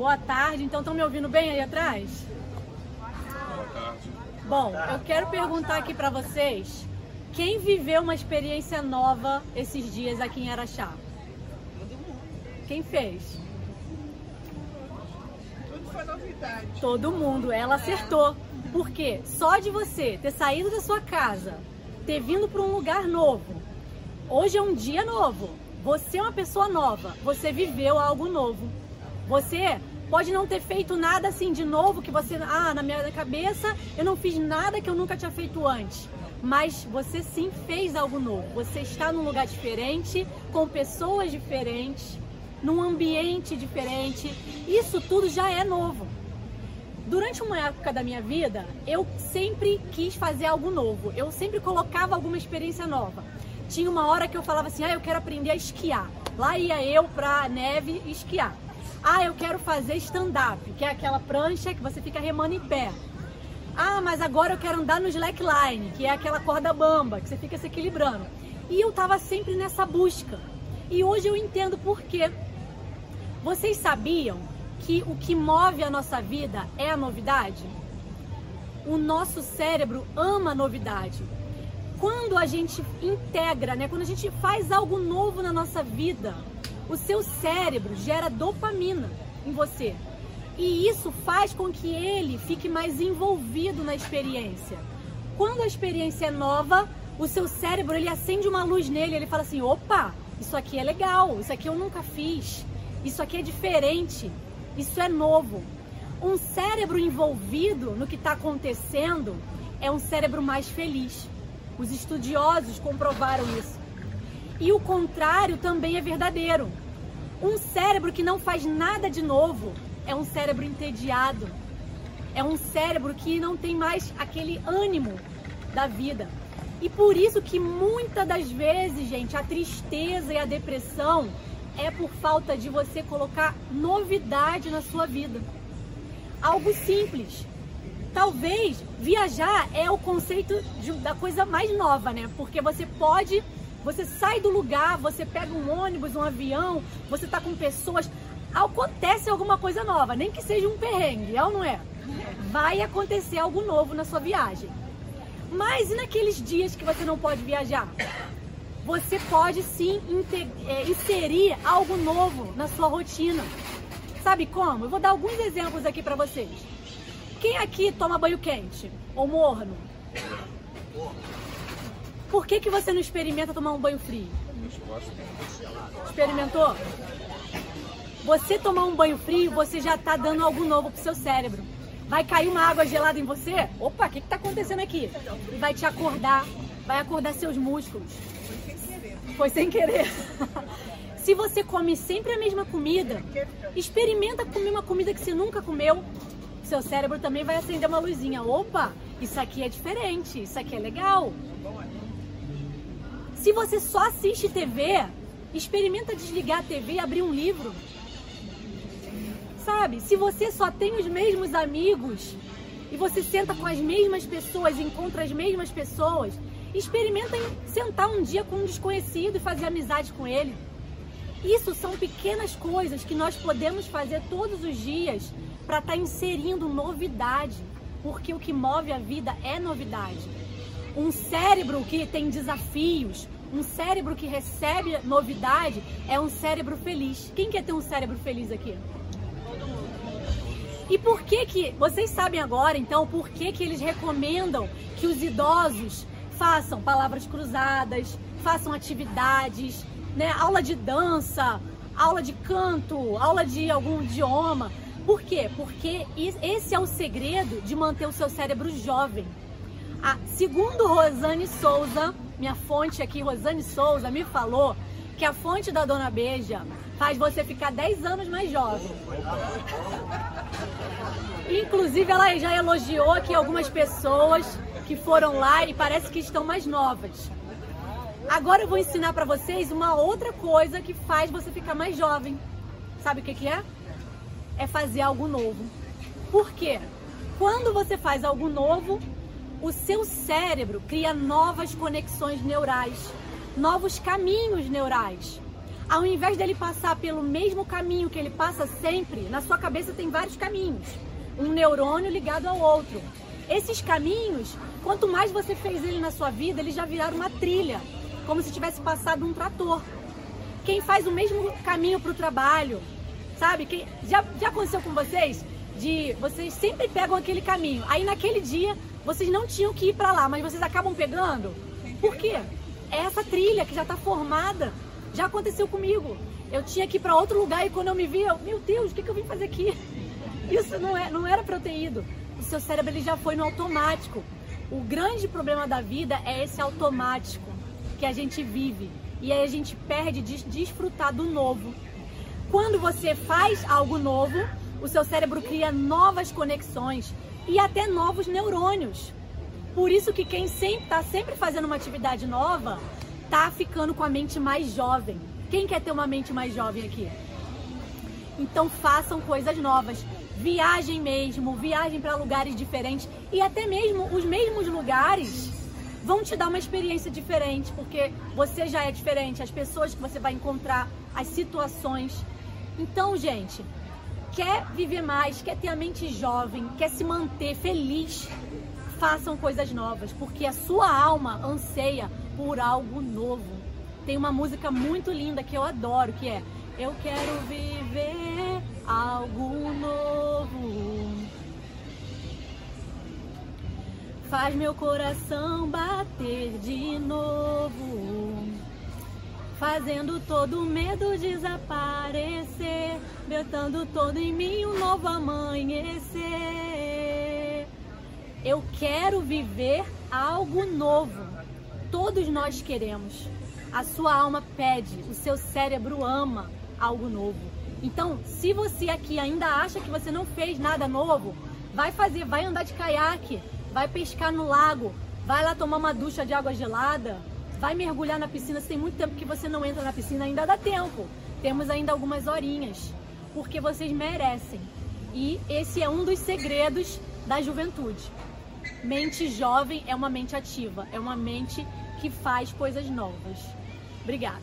Boa tarde. Então estão me ouvindo bem aí atrás? Boa tarde. Bom, eu quero perguntar aqui para vocês, quem viveu uma experiência nova esses dias aqui em Araxá? Quem fez? Tudo foi novidade. Todo mundo, ela acertou. Por quê? Só de você ter saído da sua casa, ter vindo para um lugar novo. Hoje é um dia novo. Você é uma pessoa nova. Você viveu algo novo. Você pode não ter feito nada assim de novo que você, ah, na minha cabeça eu não fiz nada que eu nunca tinha feito antes. Mas você sim fez algo novo. Você está num lugar diferente, com pessoas diferentes, num ambiente diferente. Isso tudo já é novo. Durante uma época da minha vida, eu sempre quis fazer algo novo. Eu sempre colocava alguma experiência nova. Tinha uma hora que eu falava assim: "Ah, eu quero aprender a esquiar". Lá ia eu pra neve esquiar. Ah, eu quero fazer stand-up, que é aquela prancha que você fica remando em pé. Ah, mas agora eu quero andar no slackline, que é aquela corda bamba, que você fica se equilibrando. E eu tava sempre nessa busca. E hoje eu entendo por quê. Vocês sabiam que o que move a nossa vida é a novidade? O nosso cérebro ama a novidade. Quando a gente integra, né, quando a gente faz algo novo na nossa vida, o seu cérebro gera dopamina em você. E isso faz com que ele fique mais envolvido na experiência. Quando a experiência é nova, o seu cérebro ele acende uma luz nele, ele fala assim: "Opa, isso aqui é legal, isso aqui eu nunca fiz, isso aqui é diferente". Isso é novo. Um cérebro envolvido no que está acontecendo é um cérebro mais feliz. Os estudiosos comprovaram isso. E o contrário também é verdadeiro. Um cérebro que não faz nada de novo é um cérebro entediado. É um cérebro que não tem mais aquele ânimo da vida. E por isso que muitas das vezes, gente, a tristeza e a depressão é por falta de você colocar novidade na sua vida. Algo simples. Talvez viajar é o conceito de, da coisa mais nova, né? Porque você pode, você sai do lugar, você pega um ônibus, um avião, você tá com pessoas, acontece alguma coisa nova, nem que seja um perrengue, é ou não é? Vai acontecer algo novo na sua viagem. Mas e naqueles dias que você não pode viajar? você pode sim é, inserir algo novo na sua rotina. Sabe como? Eu vou dar alguns exemplos aqui para vocês. Quem aqui toma banho quente ou morno? Por que, que você não experimenta tomar um banho frio? Experimentou? Você tomar um banho frio, você já está dando algo novo pro seu cérebro. Vai cair uma água gelada em você? Opa, o que está acontecendo aqui? E vai te acordar, vai acordar seus músculos. Foi sem querer. Se você come sempre a mesma comida, experimenta comer uma comida que você nunca comeu. Seu cérebro também vai acender uma luzinha. Opa, isso aqui é diferente, isso aqui é legal. Se você só assiste TV, experimenta desligar a TV e abrir um livro. Sabe? Se você só tem os mesmos amigos e você senta com as mesmas pessoas, encontra as mesmas pessoas, Experimentem sentar um dia com um desconhecido e fazer amizade com ele. Isso são pequenas coisas que nós podemos fazer todos os dias para estar tá inserindo novidade, porque o que move a vida é novidade. Um cérebro que tem desafios, um cérebro que recebe novidade é um cérebro feliz. Quem quer ter um cérebro feliz aqui? E por que que, vocês sabem agora então, por que que eles recomendam que os idosos façam palavras cruzadas, façam atividades, né? aula de dança, aula de canto, aula de algum idioma. Por quê? Porque esse é o segredo de manter o seu cérebro jovem. Segundo Rosane Souza, minha fonte aqui, Rosane Souza, me falou que a fonte da Dona Beija faz você ficar 10 anos mais jovem. Inclusive, ela já elogiou aqui algumas pessoas que foram lá e parece que estão mais novas. Agora eu vou ensinar para vocês uma outra coisa que faz você ficar mais jovem. Sabe o que, que é? É fazer algo novo. Por quê? Quando você faz algo novo, o seu cérebro cria novas conexões neurais, novos caminhos neurais. Ao invés dele passar pelo mesmo caminho que ele passa sempre, na sua cabeça tem vários caminhos, um neurônio ligado ao outro. Esses caminhos, quanto mais você fez ele na sua vida, eles já viraram uma trilha, como se tivesse passado um trator. Quem faz o mesmo caminho para o trabalho, sabe? Quem, já, já aconteceu com vocês? De vocês sempre pegam aquele caminho. Aí naquele dia vocês não tinham que ir para lá, mas vocês acabam pegando. Por quê? É essa trilha que já está formada. Já aconteceu comigo. Eu tinha que ir para outro lugar e quando eu me vi, eu, meu Deus, o que, que eu vim fazer aqui? Isso não, é, não era para eu ter ido. O seu cérebro ele já foi no automático. O grande problema da vida é esse automático que a gente vive. E aí a gente perde de desfrutar do novo. Quando você faz algo novo, o seu cérebro cria novas conexões e até novos neurônios. Por isso que quem está sempre fazendo uma atividade nova tá ficando com a mente mais jovem. Quem quer ter uma mente mais jovem aqui? Então façam coisas novas. Viajem mesmo, viajem para lugares diferentes e até mesmo os mesmos lugares vão te dar uma experiência diferente, porque você já é diferente, as pessoas que você vai encontrar, as situações. Então, gente, quer viver mais, quer ter a mente jovem, quer se manter feliz, façam coisas novas, porque a sua alma anseia por algo novo. Tem uma música muito linda que eu adoro, que é Eu quero viver algo novo. Faz meu coração bater de novo fazendo todo medo desaparecer, brotando todo em mim um novo amanhecer. Eu quero viver algo novo. Todos nós queremos. A sua alma pede, o seu cérebro ama algo novo. Então, se você aqui ainda acha que você não fez nada novo, vai fazer, vai andar de caiaque, vai pescar no lago, vai lá tomar uma ducha de água gelada, vai mergulhar na piscina. Se tem muito tempo que você não entra na piscina, ainda dá tempo. Temos ainda algumas horinhas, porque vocês merecem. E esse é um dos segredos da juventude. Mente jovem é uma mente ativa, é uma mente que faz coisas novas. Obrigada.